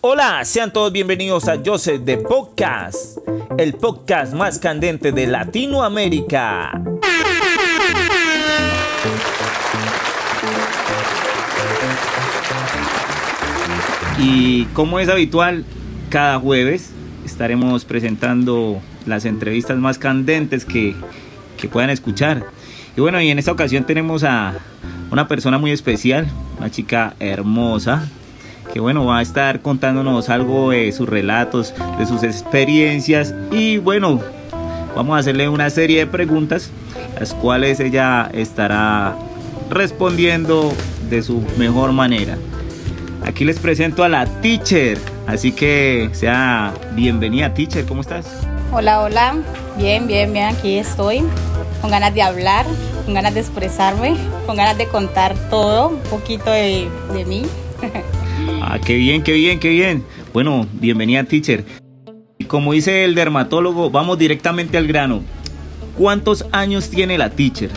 Hola, sean todos bienvenidos a Joseph de Podcast, el podcast más candente de Latinoamérica. Y como es habitual, cada jueves estaremos presentando las entrevistas más candentes que, que puedan escuchar. Y bueno, y en esta ocasión tenemos a una persona muy especial, una chica hermosa, que bueno, va a estar contándonos algo de sus relatos, de sus experiencias y bueno, vamos a hacerle una serie de preguntas, las cuales ella estará respondiendo de su mejor manera. Aquí les presento a la teacher, así que sea bienvenida teacher, ¿cómo estás? Hola, hola, bien, bien, bien, aquí estoy, con ganas de hablar, con ganas de expresarme, con ganas de contar todo, un poquito de, de mí. Ah, qué bien, qué bien, qué bien. Bueno, bienvenida, teacher. Como dice el dermatólogo, vamos directamente al grano. ¿Cuántos años tiene la teacher?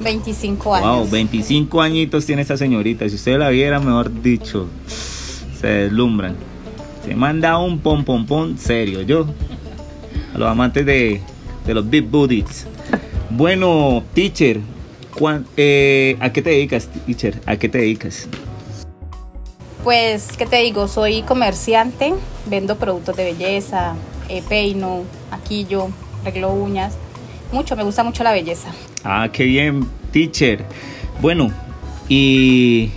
25 años. Wow, 25 añitos tiene esta señorita. Si usted la viera, mejor dicho, se deslumbran. Se manda un pom pom pom serio, yo. A los amantes de, de los big booties. Bueno, teacher, ¿cuán- eh, ¿a qué te dedicas, teacher? ¿A qué te dedicas? Pues, ¿qué te digo? Soy comerciante, vendo productos de belleza, eh, peino, maquillo, arreglo uñas. Mucho, me gusta mucho la belleza. Ah, qué bien, teacher. Bueno, ¿y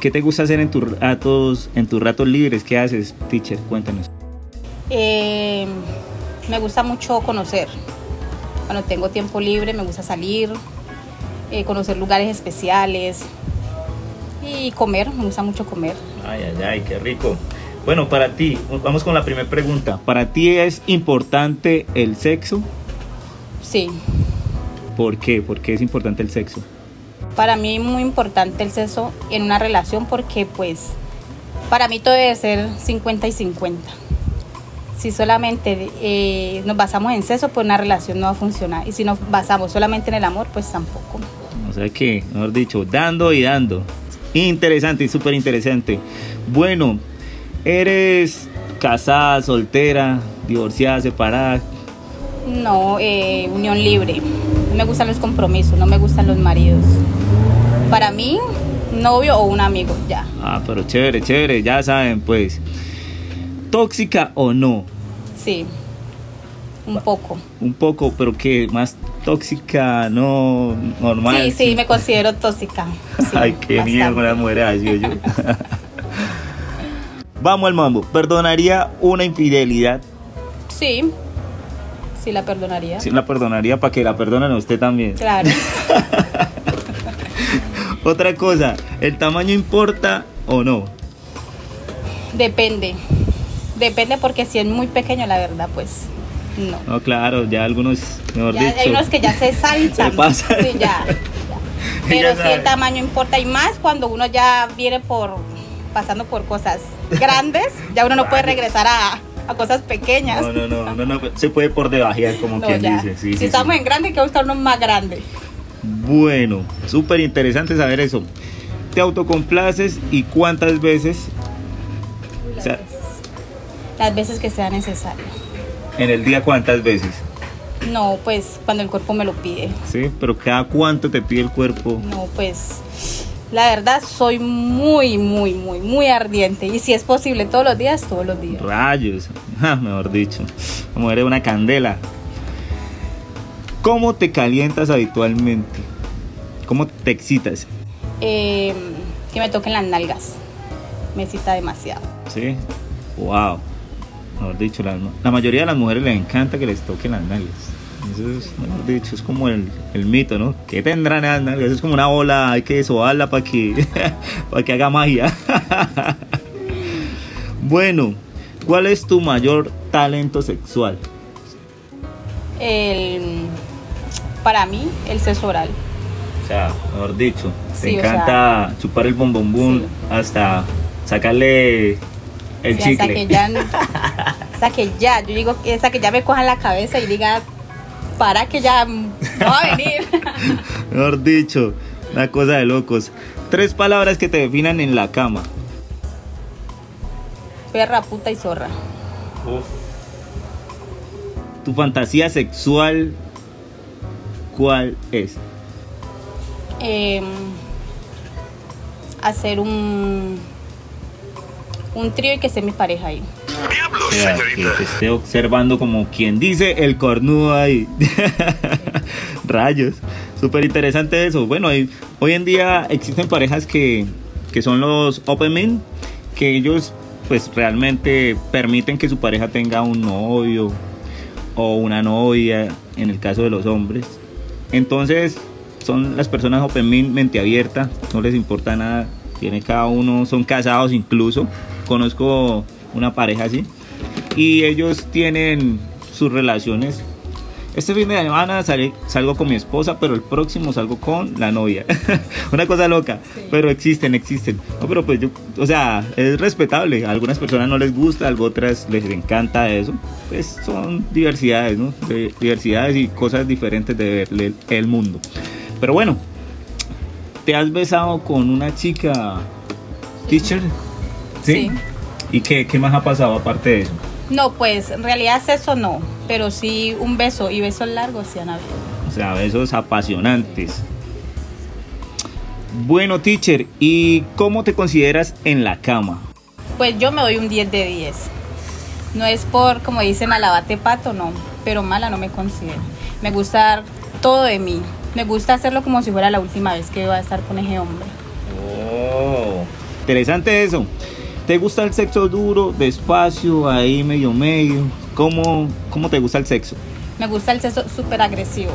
qué te gusta hacer en tus ratos, en tus ratos libres? ¿Qué haces, teacher? Cuéntanos. Eh, me gusta mucho conocer. Cuando tengo tiempo libre me gusta salir, eh, conocer lugares especiales y comer. Me gusta mucho comer. Ay, ay, ay, qué rico. Bueno, para ti, vamos con la primera pregunta. ¿Para ti es importante el sexo? Sí, ¿Por qué? ¿Por qué es importante el sexo? para mí es muy importante el sexo en una relación porque pues para mí todo debe ser 50 y 50. Si solamente eh, nos basamos en sexo, pues una relación no va a funcionar. Y si nos basamos solamente en el amor, pues tampoco. O sea que, mejor dicho, dando y dando. Interesante y súper interesante. Bueno, ¿eres casada, soltera, divorciada, separada? No, eh, unión libre. No me gustan los compromisos, no me gustan los maridos. Para mí, novio o un amigo, ya. Ah, pero chévere, chévere, ya saben, pues. ¿Tóxica o no? Sí, un poco. Un poco, pero que más tóxica, no normal. Sí, sí, me considero tóxica. Sí, Ay, qué mierda la mujer así, yo. Vamos al mambo. ¿Perdonaría una infidelidad? Sí, sí la perdonaría. Sí, la perdonaría para que la perdonen a usted también. Claro. Otra cosa, ¿el tamaño importa o no? Depende. Depende porque si es muy pequeño, la verdad, pues no. No, claro, ya algunos, mejor Ya dicho. hay unos que ya se saltan. Se pasan. Sí, ya. ya. Pero sí el tamaño importa y más cuando uno ya viene por pasando por cosas grandes, ya uno no puede regresar a, a cosas pequeñas. No, no, no, no, no, se puede por debajear, como No, quien ya. dice. Sí, si sí, estamos sí. en grande, hay que buscar uno más grande. Bueno, súper interesante saber eso. ¿Te autocomplaces y cuántas veces o sea, Las veces que sea necesario. en el día cuántas veces? No, pues cuando el cuerpo me lo pide. Sí, pero cada cuánto te pide el cuerpo. No, pues la verdad soy muy, muy, muy, muy ardiente. Y si es posible todos los días, todos los días. Rayos, ja, mejor dicho, como eres una candela. ¿Cómo te calientas habitualmente? ¿Cómo te excitas? Eh, que me toquen las nalgas. Me excita demasiado. Sí, wow. Mejor dicho, la, la mayoría de las mujeres les encanta que les toquen las nalgas. Eso es, mejor dicho, es como el, el mito, ¿no? ¿Qué tendrán esas nalgas? Es como una bola, hay que sobarla para que, para que haga magia. bueno, ¿cuál es tu mayor talento sexual? El, para mí, el sexo oral. O sea, mejor dicho, te Sí, o encanta chupar el bombombón Sí. hasta sacarle el Sí, hasta que ya, hasta que ya, yo digo que hasta que ya me cojan la cabeza y diga, para que ya No va a venir. Mejor dicho, una cosa de locos. Tres palabras que te definan en la cama. Perra, puta y zorra. Tu fantasía sexual, ¿cuál es? Em, hacer un un trío y que esté mi pareja ahí. O sea, que te esté observando como quien dice el cornudo ahí. Rayos. Súper interesante eso. Bueno, hay- hoy en día existen parejas que, que son los open men, que ellos pues realmente permiten que su pareja tenga un novio o una novia, en el caso de los hombres. Entonces, son las personas open men, mente abierta, no les importa nada. Tiene cada uno, son casados incluso. Conozco una pareja así. Y ellos tienen sus relaciones. Este fin de semana salgo con mi esposa, pero el próximo salgo con la novia. Una cosa loca, Sí. pero existen, existen. No, pero pues yo, o sea, es respetable. A algunas personas no les gusta, a otras les encanta eso. Pues son diversidades, ¿no? De- diversidades y cosas diferentes de ver el, el mundo. Pero bueno, ¿te has besado con una chica, teacher? Sí. ¿Y qué, qué más ha pasado aparte de eso? No, pues en realidad eso no, pero sí un beso y besos largos sí han habido. O sea, besos apasionantes. Bueno, teacher, ¿y cómo te consideras en la cama? Pues yo me doy un 10 de 10. No es por, como dicen, alabate pato, no, pero mala no me considero. Me gusta dar todo de mí. Me gusta hacerlo como si fuera la última vez que iba a estar con ese hombre. Oh, interesante eso. ¿Te gusta el sexo duro, despacio, ahí medio medio? ¿Cómo, cómo te gusta el sexo? Me gusta el sexo súper agresivo.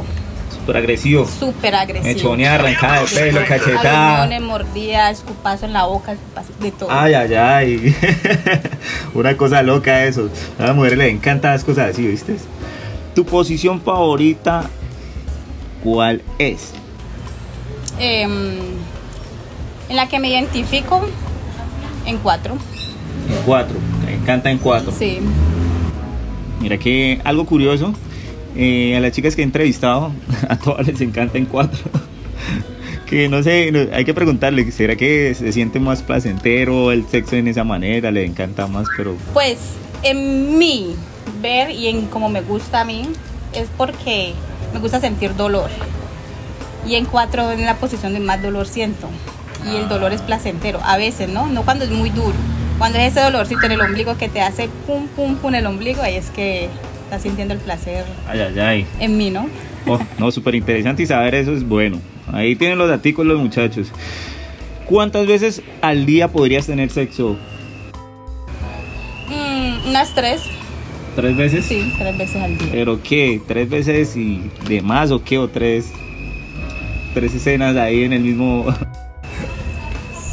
Súper agresivo. Súper agresivo. Mechoneada, arrancada de pelo, cachetada. Alomones, mordida, escupazo en la boca, escupazo de todo. Ay, ay, ay. Una cosa loca eso. A las mujeres les encantan las cosas así, ¿viste? ¿Tu posición favorita cuál es? Em, en la que me identifico en cuatro. En cuatro. Me encanta en cuatro. Sí. Mira que algo curioso. eh, a las chicas que he entrevistado, a todas les encanta en cuatro. que no sé, hay que preguntarle, ¿será que se siente más placentero el sexo en esa manera? Le encanta más, pero Pues en mí, ver y en cómo me gusta a mí, es porque me gusta sentir dolor. Y en cuatro, en la posición de más dolor siento. Y el dolor es placentero, a veces, ¿no? No cuando es muy duro. Cuando es ese dolorcito en el ombligo que te hace pum, pum, pum en el ombligo, ahí es que estás sintiendo el placer ay, ay, ay. en mí, ¿no? Oh, no, súper interesante y saber eso es bueno. Ahí tienen los daticos los muchachos. ¿Cuántas veces al día podrías tener sexo? Mm, unas tres, ¿Tres veces? sí, tres veces al día. ¿Pero qué? ¿Tres veces y de más o qué? ¿O tres? Tres escenas ahí en el mismo...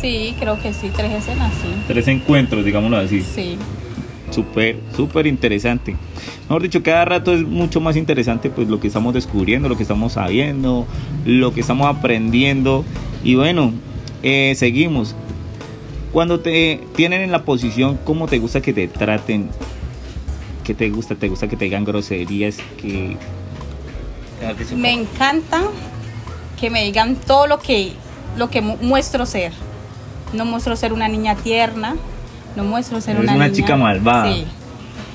Sí, creo que sí, tres escenas, sí. tres encuentros, digámoslo así. Sí. Súper, súper interesante. Mejor dicho, cada rato es mucho más interesante pues lo que estamos descubriendo, lo que estamos sabiendo, lo que estamos aprendiendo. Y bueno, eh, seguimos. Cuando te tienen en la posición, ¿cómo te gusta que te traten? ¿Qué te gusta? ¿Te gusta que te digan groserías? Que... Me encanta que me digan todo lo que, lo que mu- muestro ser. No muestro ser una niña tierna, no muestro ser Eres una, una niña- chica malvada. Sí.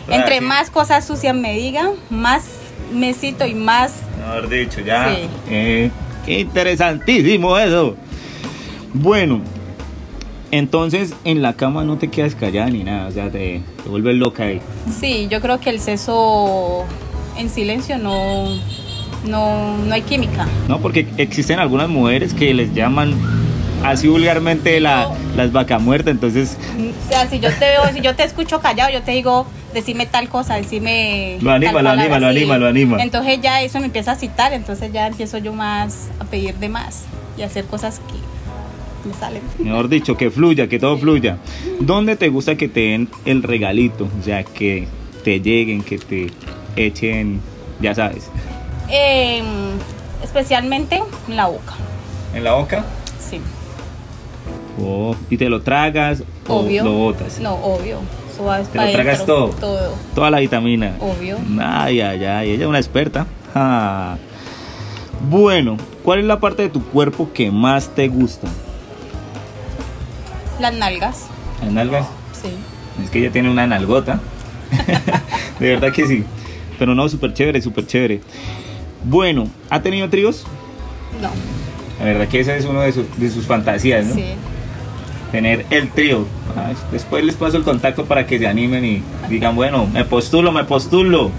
Entre más cosas sucias me digan, más me cito y más... Mejor dicho, ya. Sí. Eh, qué interesantísimo eso. Bueno, entonces en la cama no te quedas callada ni nada, o sea, te, te vuelves loca ahí. Sí, yo creo que el sexo en silencio no, no, no hay química. No, porque existen algunas mujeres que les llaman así vulgarmente la, las vacas muertas, entonces O sea, si yo te veo, si yo te escucho callado, yo te digo, decime tal cosa, decime. Lo anima, lo anima, lo anima, lo anima. Entonces ya eso me empieza a citar, entonces ya empiezo yo más a pedir de más y a hacer cosas que me salen. mejor dicho, que fluya, que todo fluya. ¿Dónde te gusta que te den el regalito? O sea, que te lleguen, que te echen, ya sabes, Em, especialmente en la boca, en la boca. Oh, y te lo tragas Obvio. o lo botas. No, obvio. ¿Te lo tragas todo? Todo, Toda la vitamina. obvio. Ay, ay, ay, ella es una experta. Ah. Bueno, ¿cuál es la parte de tu cuerpo que más te gusta? Las nalgas. ¿Las nalgas? Sí. Es que ella tiene una nalgota. de verdad que sí. Pero no, súper chévere, súper chévere. Bueno, ¿ha tenido tríos? No. La verdad que esa es una de, su- de sus fantasías, ¿no? Sí. Tener el trío. Ah, Después les paso el contacto para que se animen y digan, bueno, me postulo, me postulo.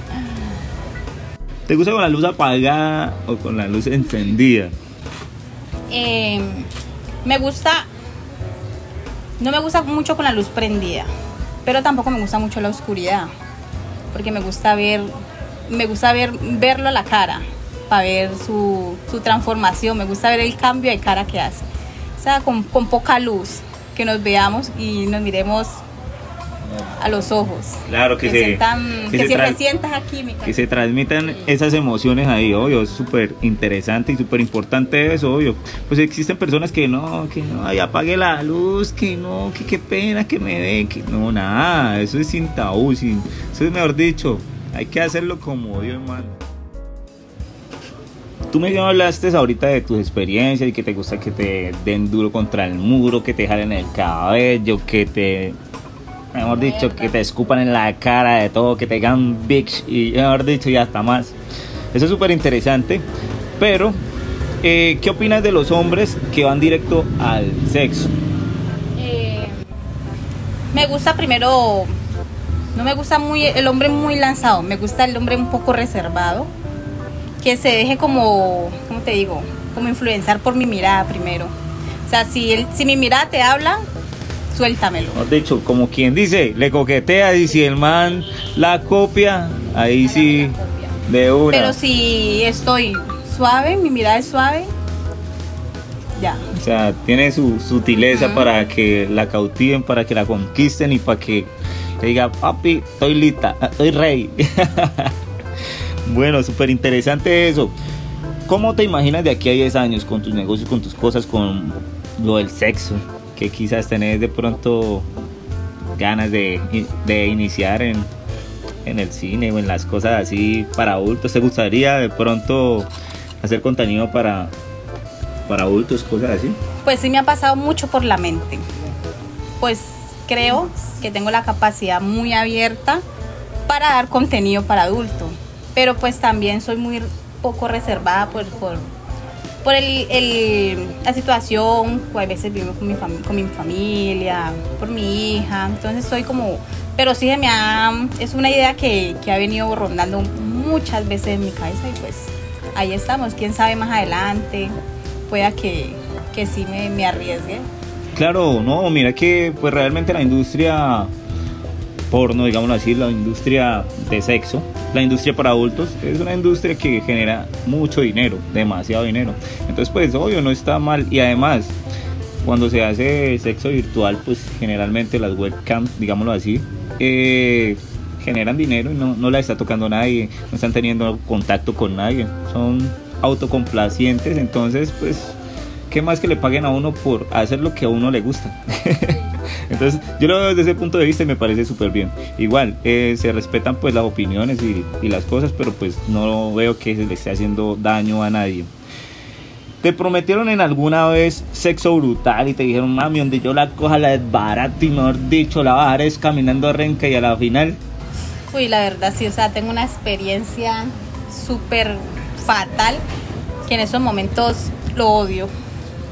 ¿Te gusta con la luz apagada o con la luz encendida? Eh, me gusta. No me gusta mucho con la luz prendida. Pero tampoco me gusta mucho la oscuridad. Porque me gusta ver. Me gusta ver verlo a la cara. Para ver su, su transformación. Me gusta ver el cambio de cara que hace. O sea, con, con poca luz. Que nos veamos y nos miremos a los ojos. Claro que, se, sientan- que que se se tra- sienta esa química. que se transmitan esas emociones ahí, obvio, es súper interesante y súper importante eso, obvio. Pues existen personas que no, que no, ay, apague la luz, que no, que qué pena que me den, que no, nada, eso es sin tabú, sin, eso es mejor dicho, hay que hacerlo como Dios manda. Tú me hablaste ahorita de tus experiencias y que te gusta que te den duro contra el muro, que te jalen el cabello, que te mejor dicho, que te escupan en la cara de todo, que te digan bitch y mejor dicho, y hasta más. Eso es súper interesante. Pero, eh, ¿qué opinas de los hombres que van directo al sexo? Eh, me gusta primero, no me gusta muy el hombre muy lanzado, me gusta el hombre un poco reservado, que se deje como, ¿cómo te digo? Como influenciar por mi mirada primero. O sea, si, él, si mi mirada te habla, suéltamelo. Mejor dicho, como quien dice, le coquetea y si el man la copia, ahí sí, de una. Pero si estoy suave, mi mirada es suave, ya. O sea, tiene su sutileza para que la cautiven, para que la conquisten y para que le diga, papi, estoy lista, estoy rey. bueno, súper interesante eso. ¿Cómo te imaginas de aquí a 10 años con tus negocios, con tus cosas, con lo del sexo? Que quizás tenés de pronto ganas de, de iniciar en, en el cine o en las cosas así para adultos. ¿Te gustaría de pronto hacer contenido para, para adultos, cosas así? Pues sí me ha pasado mucho por la mente. Pues creo que tengo la capacidad muy abierta para dar contenido para adulto. Pero pues también soy muy poco reservada por, por, por el, el- la situación. A veces vivo con mi, con mi familia, por mi hija. Entonces soy como... Pero sí se me ha... Es una idea que, que ha venido rondando muchas veces en mi cabeza y pues ahí estamos. Quién sabe más adelante pueda que, que sí me, me arriesgue. Claro, no, mira que pues realmente la industria porno, digámoslo así, la industria de sexo, la industria para adultos, es una industria que genera mucho dinero, demasiado dinero. Entonces, pues obvio, no está mal. Y además, cuando se hace sexo virtual, pues generalmente las webcams, digámoslo así, eh, generan dinero y no, no la está tocando nadie, no están teniendo contacto con nadie, son autocomplacientes, entonces pues, ¿qué más que le paguen a uno por hacer lo que a uno le gusta? Entonces, yo lo veo desde ese punto de vista y me parece súper bien. Igual, eh, se respetan pues las opiniones y, las cosas, pero pues no veo que se le esté haciendo daño a nadie. ¿Te prometieron en alguna vez sexo brutal y te dijeron, mami, donde yo la coja la desbarato y mejor dicho, la bajaré caminando a renca y a la final? Uy, la verdad sí, o sea, tengo una experiencia súper fatal que en esos momentos lo odio.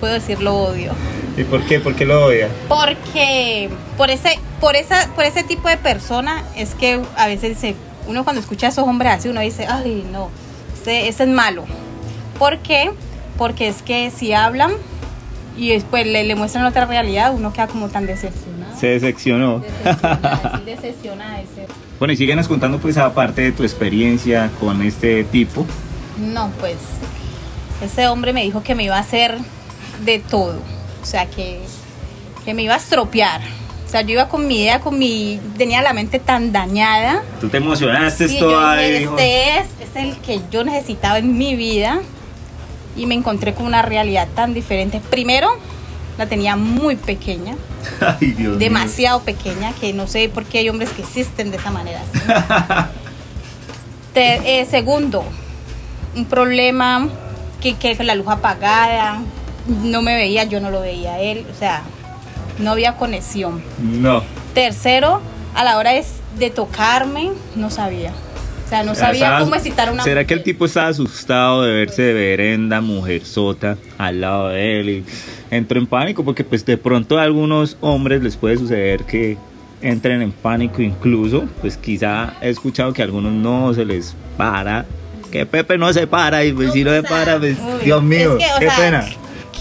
Puedo decir lo odio. ¿Y por qué? ¿Por qué lo odia? Porque por ese, por esa, por ese tipo de persona es que a veces se, uno cuando escucha a esos hombres así, uno dice, ay no, ese, ese es malo. ¿Por qué? Porque es que si hablan y después le, le muestran otra realidad, uno queda como tan decepcionado. Se decepcionó. Sí, decepcionada de ser. Bueno, y síguenos contando pues aparte de tu experiencia con este tipo. No, pues ese hombre me dijo que me iba a hacer de todo. O sea, que, que me iba a estropear. O sea, yo iba con mi idea, con mi... Tenía la mente tan dañada. Tú te emocionaste Sí, yo ahí, este es, es el que yo necesitaba en mi vida. Y me encontré con una realidad tan diferente. Primero, la tenía muy pequeña, Ay, Dios mío. demasiado pequeña, que no sé por qué hay hombres que existen de esa manera. Te- eh, segundo, un problema que, que la luz apagada, no me veía, yo no lo veía él, o sea, no había conexión. No. Tercero, a la hora de, de tocarme, no sabía. O sea, no sabía Estaba- cómo excitar a una ¿Será que el tipo estaba asustado de verse de verenda, mujer sota, al lado de él? Y entró en pánico porque pues de pronto a algunos hombres les puede suceder que entren en pánico incluso. Pues quizá he escuchado que a algunos no se les para. Que Pepe no se para y pues si no se para, pues Dios mío, es que, qué sea, pena.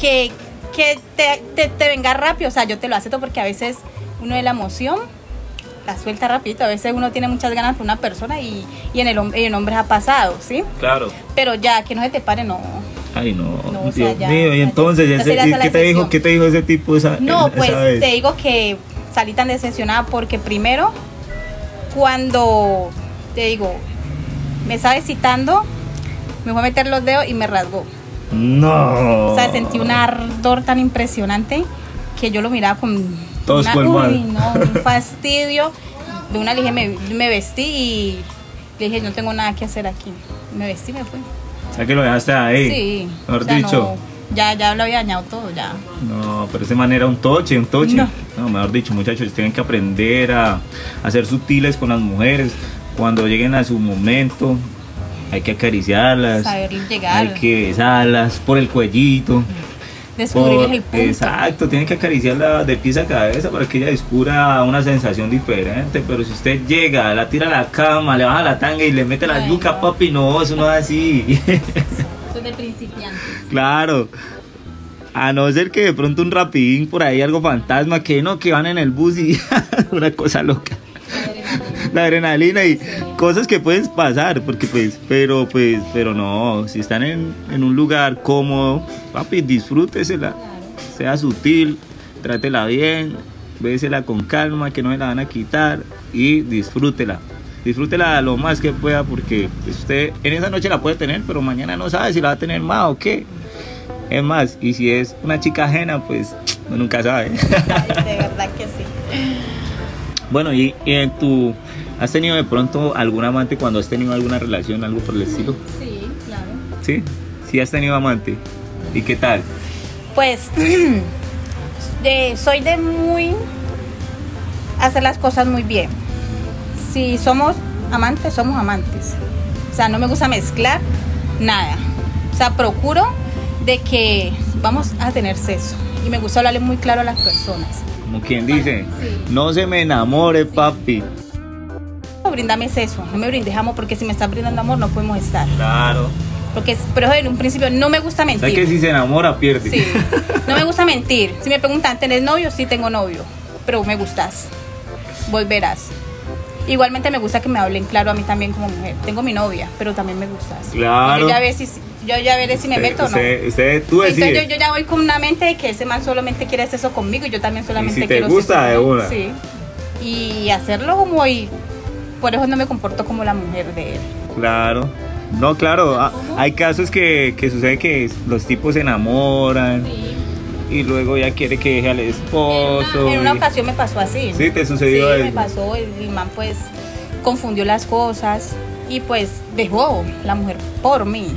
Que, que te, te, te venga rápido, o sea, yo te lo acepto porque a veces uno de la emoción la suelta rapidito, a veces uno tiene muchas ganas por una persona y, y en el hom- y en hombres ha pasado, ¿sí? Claro. Pero ya, que no se te pare, no. Ay, no, No, o sea, Dios ya- mío. Y ya- entonces, ya ese- sería ¿y esa la ¿qué te dijo? ¿Qué te dijo ese tipo esa, No, esa pues vez? te digo que salí tan decepcionada porque primero, cuando, te digo, me estaba excitando, me fue a meter los dedos y me rasgó. No. O sea, sentí un ardor tan impresionante que yo lo miraba con Todos una, uy, no, un fastidio. De una le dije, me, me vestí y le dije, no tengo nada que hacer aquí. Me vestí y me fui. O sea que lo dejaste ahí. Sí. Mejor o sea, dicho. no, ya, ya lo había dañado todo, ya. No, pero ese man era un toche, un toche. No. No. mejor dicho, muchachos, tienen que aprender a, a ser sutiles con las mujeres. Cuando lleguen a su momento, hay que acariciarlas. Llegar. Hay que besarlas por el cuellito. Descubrir por- el punto. Exacto, tienen que acariciarla de pies a cabeza para que ella descubra una sensación diferente. Pero si usted llega, la tira a la cama, le baja la tanga y le mete la Ay, yuca, no. papi, no, eso no es así. Eso es de principiante. Claro. A no ser que de pronto un rapidín por ahí, algo fantasma, que no, que van en el bus y una cosa loca. La adrenalina y cosas que pueden pasar, porque pues, pero pues, pero no, si están en, en un lugar cómodo, papi, disfrútesela, sea sutil, trátela bien, bésela con calma, que no se la van a quitar y disfrútela. Disfrútela lo más que pueda porque pues, usted en esa noche la puede tener, pero mañana no sabe si la va a tener más o qué. Es más, y si es una chica ajena, pues uno nunca sabe. De verdad que sí. bueno, y, y en tu, ¿has tenido de pronto algún amante cuando has tenido alguna relación, algo por el estilo? Sí, claro. ¿Sí? Sí has tenido amante. ¿Y qué tal? Pues de- soy de muy hacer las cosas muy bien. Si somos amantes, somos amantes. O sea, no me gusta mezclar nada. O sea, procuro de que vamos a tener sexo. Y me gusta hablarle muy claro a las personas. Como quien dice, Sí. no se me enamore, papi. Brindame sexo, no me brindes amor, porque si me estás brindando amor no podemos estar. Claro. Porque, pero en un principio no me gusta mentir. ¿Sabes que si se enamora, pierde? Sí, no me gusta mentir. Si me preguntan, ¿tenés novio? Sí, tengo novio, pero me gustas. Volverás. Igualmente me gusta que me hablen claro a mí también como mujer. Tengo mi novia, pero también me gustas. Claro. Yo ya, ve si, yo ya veré si me Usted- meto o no. usted, usted- tú Entonces yo, yo ya voy con una mente de que ese man solamente quiere hacer eso conmigo y yo también solamente Y si te quiero gusta, sexo de una. Sí. Y hacerlo como y por eso no me comporto como la mujer de él. Claro. No, claro. ah, Hay casos que, que sucede que los tipos se enamoran y luego ya quiere que deje al En esposo. una, en una ocasión me pasó así. Sí, te sucedió Sí, me pasó. El, el man pues confundió las cosas y pues dejó la mujer por mí.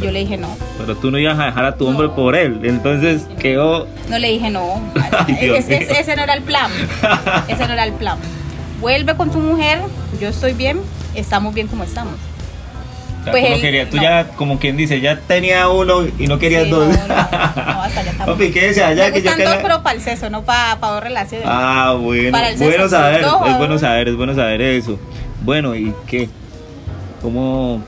Y yo le dije no. Pero tú no ibas a dejar a tu hombre por él. Entonces quedó. No le dije no. Ay, ese no era el plan. Ese no era el plan. Vuelve con tu mujer, yo estoy bien, estamos bien como estamos. O sea, Pues tú no él- querías- tú no. ya, como quien dice, ya tenía uno y no querías Sí, dos. no, no, no, hasta allá estamos. Papi, quédese allá me que yo gustan dos, quería- pero para el sexo, no para, para dos relaciones. Ah, bueno. Para el bueno sexo, saber, no, es bueno no. saber, es bueno saber eso. Bueno, ¿y qué? ¿Cómo,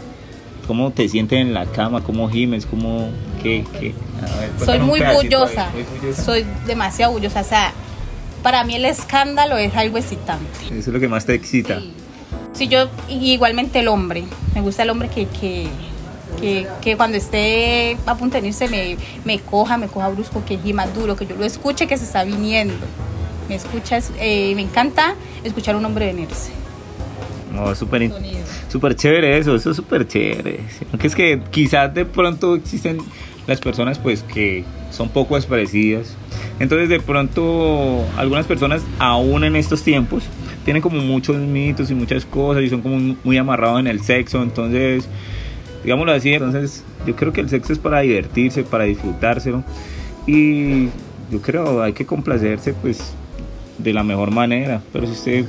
cómo te sientes en la cama? ¿Cómo gimes? ¿Cómo qué? qué? A ver, soy muy pedacito ahí, bullosa, muy bullosa. soy demasiado bullosa, o sea, para mí el escándalo es algo excitante. Eso es lo que más te excita. Sí. Si yo, igualmente el hombre, me gusta el hombre que, que, que, que cuando esté a punto de irse me, me coja, me coja brusco, que gima duro, que yo lo escuche que se está viniendo. Me escucha, es- eh, me encanta escuchar a un hombre venirse. No, súper súper chévere eso, eso es súper chévere. Aunque es que quizás de pronto existen las personas pues que son poco expresivas. Entonces de pronto algunas personas aún en estos tiempos tienen como muchos mitos y muchas cosas y son como muy amarrados en el sexo. Entonces digámoslo así. Entonces, yo creo que el sexo es para divertirse, para disfrutárselo. Y yo creo hay que complacerse, pues, de la mejor manera. Pero si usted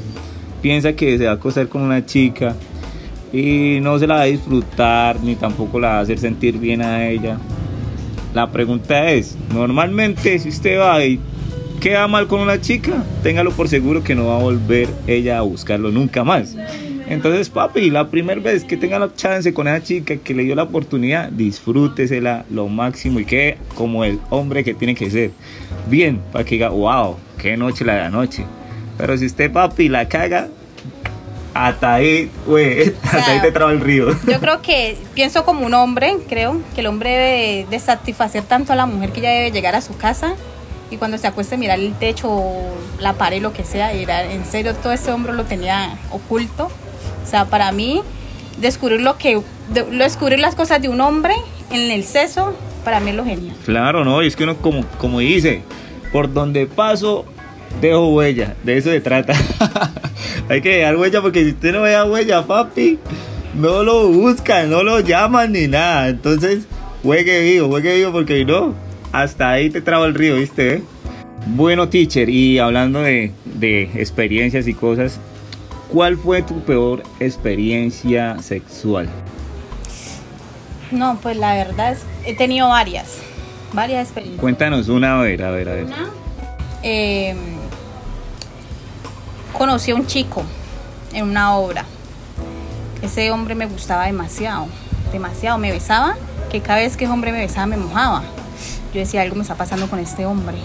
piensa que se va a acostar con una chica y no se la va a disfrutar, ni tampoco la va a hacer sentir bien a ella, la pregunta es, normalmente si usted va y queda mal con una chica, téngalo por seguro que no va a volver ella a buscarlo nunca más. Entonces, papi, la primera vez que tenga la chance con esa chica que le dio la oportunidad, disfrútesela lo máximo y quede como el hombre que tiene que ser. Bien, para que diga, wow, qué noche la de anoche. Pero si usted, papi, la caga, hasta ahí, güey, hasta ahí te traba el río. Yo creo que, pienso como un hombre, creo, que el hombre debe de satisfacer tanto a la mujer que ya debe llegar a su casa y cuando se acueste mirar el techo, la pared, lo que sea, y era, en serio, todo ese hombro lo tenía oculto. O sea, para mí, descubrir lo que, descubrir las cosas de un hombre en el seso, para mí es lo genial. Claro, no, y es que uno como, como dice, por donde paso, dejo huella, de eso se trata. Hay que dejar huella porque si usted no deja huella, papi, no lo buscan, no lo llaman ni nada. Entonces, juegue vivo, juegue vivo porque no, hasta ahí te traba el río, ¿viste? Bueno, teacher, y hablando de, de experiencias y cosas, ¿cuál fue tu peor experiencia sexual? No, pues la verdad es, he tenido varias, varias experiencias. Cuéntanos una, a ver, a ver, a ver. Una, eh, conocí a un chico en una obra. Ese hombre me gustaba demasiado, demasiado. Me besaba, que cada vez que ese hombre me besaba me mojaba. Yo decía, algo me está pasando con este hombre.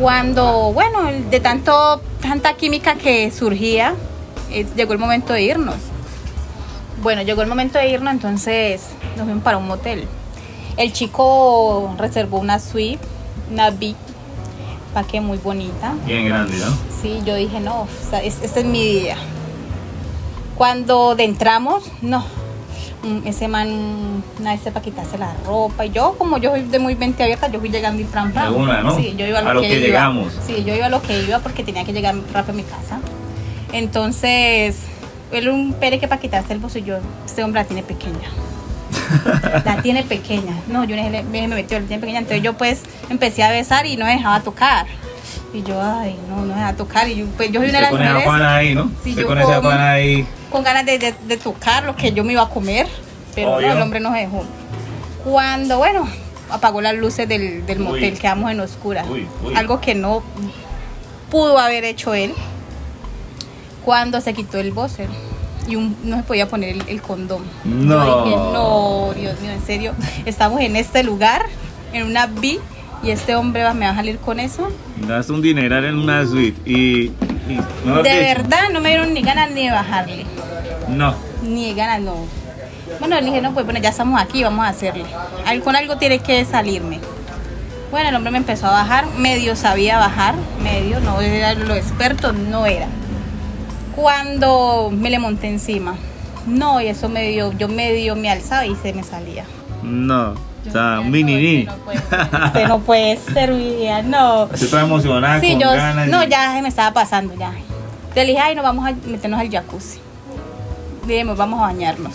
Cuando, bueno, de tanto, tanta química que surgía, eh, llegó el momento de irnos. Bueno, llegó el momento de irnos, entonces nos fuimos para un motel. El chico reservó una suite, una VIP, para que muy bonita. Bien grande, ¿no? Sí, yo dije, no, o sea, es- este es mi día. Cuando entramos, no, ese man, nadie para quitarse la ropa. Y yo, como yo soy de muy mente abierta, yo fui llegando y. De una, ¿no? Sí, yo iba a lo, A lo que, que iba. llegamos. Sí, yo iba a lo que iba porque tenía que llegar rápido a mi casa. Entonces, él un pereque para quitarse el bolsillo. Este hombre la tiene pequeña. la tiene pequeña. No, yo me, me metió, la tiene pequeña. Entonces yo pues empecé a besar y no me dejaba tocar. Y yo, ay, no, no me dejaba tocar. Y yo, pues yo soy una de las con mujeres ahí, ¿no? Sí, yo con pana ahí. con ganas de, de- de tocar lo que yo me iba a comer, pero Obvio. no, el hombre no se dejó. Cuando, bueno, apagó las luces del, del motel, quedamos en oscura. Uy, uy. Algo que no pudo haber hecho él. Cuando se quitó el buzzer y un- no se podía poner el, el condón. No. Yo dije, no, Dios mío, en serio, estamos en este lugar, en una B, y este hombre va- me va a salir con eso. Gasta un dineral en una suite y. De dicho, verdad, no me dieron ni ganas ni de bajarle. No. Ni ganas, no. Bueno, le dije, no, pues bueno, ya estamos aquí, vamos a hacerle. Al- Con algo tiene que salirme. Bueno, el hombre me empezó a bajar, medio sabía bajar, medio, no era lo experto, no era. Cuando me le monté encima, no, y eso medio, yo medio me alzaba y se me salía. No. O Yo sea, decía, un mini no, ni. este no puede ser, no puede ser, mi vida, no. Estoy toda emocionada Sí, con yo, ganas. no, y- ya se me estaba pasando, ya. Le dije, ay, no, vamos a meternos al jacuzzi. Dijimos, vamos a bañarnos.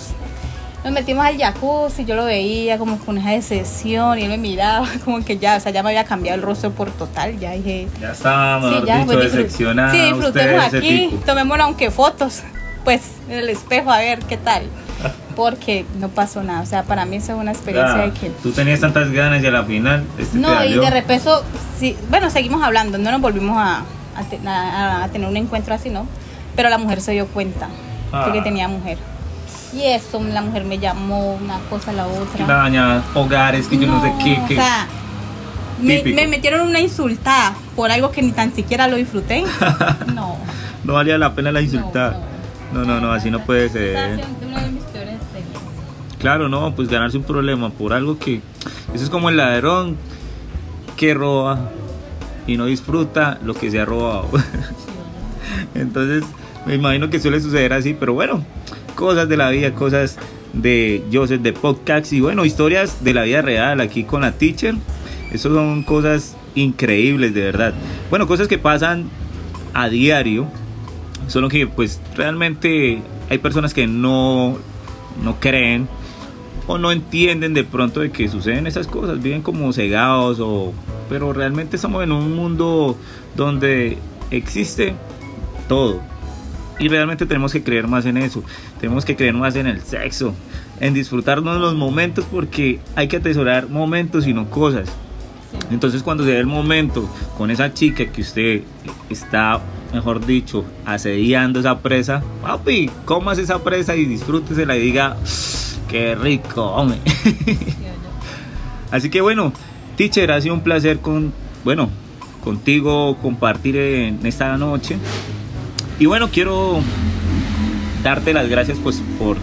Nos metimos al jacuzzi, yo lo veía como con esa decepción y él me miraba como que ya, o sea, ya me había cambiado el rostro por total, ya dije, Ya estaba, mejor sí, ya, dicho, decepcionada. Sí, usted disfrutemos aquí, tomémonos aunque fotos, pues en el espejo a ver qué tal. Porque no pasó nada, o sea, para mí eso es una experiencia Ya, de que... Tú tenías tantas ganas y a la final. Este te No, y de repente, sí, bueno, seguimos hablando, no nos volvimos a, a te- a- a tener un encuentro así, ¿no? Pero la mujer se dio cuenta de que Ah. tenía mujer. Y eso, la mujer me llamó una cosa la otra. Daña hogares que yo no, sé qué. O qué. sea, me, me metieron una insultada por algo que ni tan siquiera lo disfruté. No. no valía la pena la insultar. no. No, no, no, así no puede ser. Claro, no, pues ganarse un problema por algo que. Eso es como el ladrón que roba y no disfruta lo que se ha robado. Entonces, me imagino que suele suceder así, pero bueno, cosas de la vida, cosas de Joseph de podcast y bueno, historias de la vida real aquí con la teacher. Eso son cosas increíbles, de verdad. Bueno, cosas que pasan a diario, solo que pues realmente hay personas que no, no creen o no entienden de pronto de que suceden esas cosas, viven como cegados o pero realmente estamos en un mundo donde existe todo. Y realmente tenemos que creer más en eso. Tenemos que creer más en el sexo, en disfrutarnos de los momentos porque hay que atesorar momentos y no cosas. Entonces cuando se ve el momento con esa chica que usted está, mejor dicho, asediando esa presa, papi, comas esa presa y disfrútesela y diga, qué rico, hombre. Así que bueno, teacher, ha sido un placer con, bueno, contigo compartir en esta noche. Y bueno, quiero darte las gracias pues por,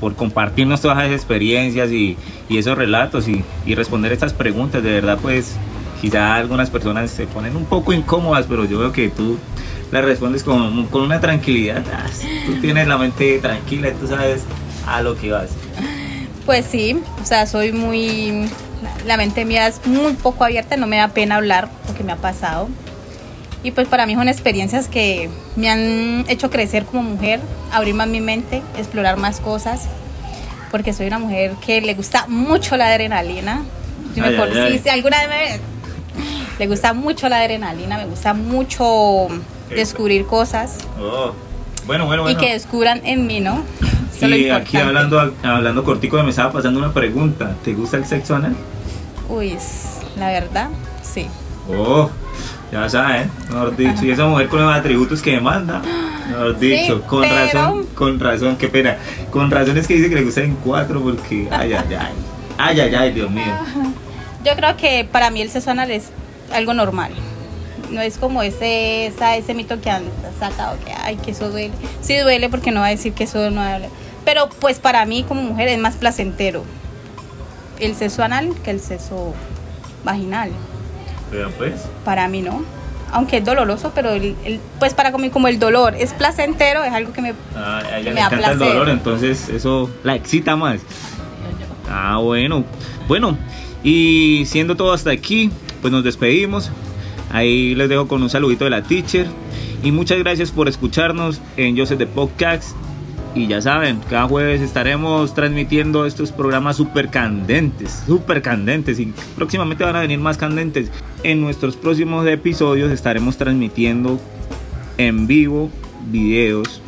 por compartirnos todas esas experiencias y, y esos relatos y, y, responder estas preguntas. De verdad pues quizá algunas personas se ponen un poco incómodas, pero yo veo que tú las respondes con, con una tranquilidad. Ah, tú tienes la mente tranquila, tú sabes a lo que vas. Pues sí, o sea, soy muy... La mente mía es muy poco abierta, no me da pena hablar lo que me ha pasado. Y pues para mí son experiencias que me han hecho crecer como mujer, abrir más mi mente, explorar más cosas, porque soy una mujer que le gusta mucho la adrenalina. Yo Ay, me ay, ay. si alguna vez me- le gusta mucho la adrenalina, me gusta mucho descubrir cosas Oh, Bueno, bueno, y bueno. que descubran en mí, ¿no? Eso es lo Y aquí hablando, hablando cortico, me estaba pasando una pregunta. ¿Te gusta el sexo anal? Uy, la verdad, sí. Oh, ya saben, mejor dicho. Y esa mujer con los atributos que demanda, mejor dicho, Sí, con pero- razón, con razón, qué pena. Con razón es que dice que le gusta en cuatro porque, ay, ay, ay. Ay, ay, ay, Dios mío. Yo creo que para mí el sexo anal es algo normal. No es como ese, esa- ese mito que han sacado que, ay, que eso duele. Sí duele porque no va a decir que eso no duele. Pero pues para mí como mujer es más placentero el sexo anal que el sexo vaginal. Pero pues, Para mí no. Aunque es doloroso, pero el, el- pues para mí como el dolor es placentero, es algo que me... a a ella Que le me da el dolor, entonces eso la excita más. Ah, bueno. Bueno, y siendo todo hasta aquí, pues nos despedimos. Ahí les dejo con un saludito de la teacher. Y muchas gracias por escucharnos en Joseph de Podcast. Y ya saben, cada jueves estaremos transmitiendo estos programas súper candentes, súper candentes. Y próximamente van a venir más candentes. En nuestros próximos episodios estaremos transmitiendo en vivo videos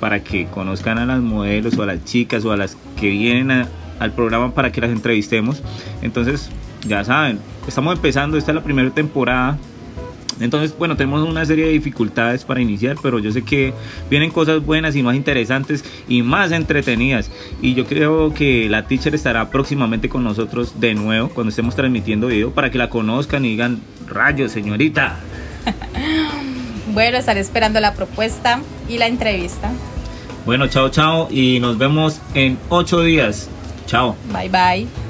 para que conozcan a las modelos o a las chicas o a las que vienen al programa para que las entrevistemos. Entonces, ya saben, estamos empezando, esta es la primera temporada. Entonces, bueno, tenemos una serie de dificultades para iniciar, pero yo sé que vienen cosas buenas y más interesantes y más entretenidas. Y yo creo que la teacher estará próximamente con nosotros de nuevo cuando estemos transmitiendo video para que la conozcan y digan, rayos, señorita. Bueno, estaré esperando la propuesta y la entrevista. Bueno, chao, chao y nos vemos en ocho días. Chao. Bye bye.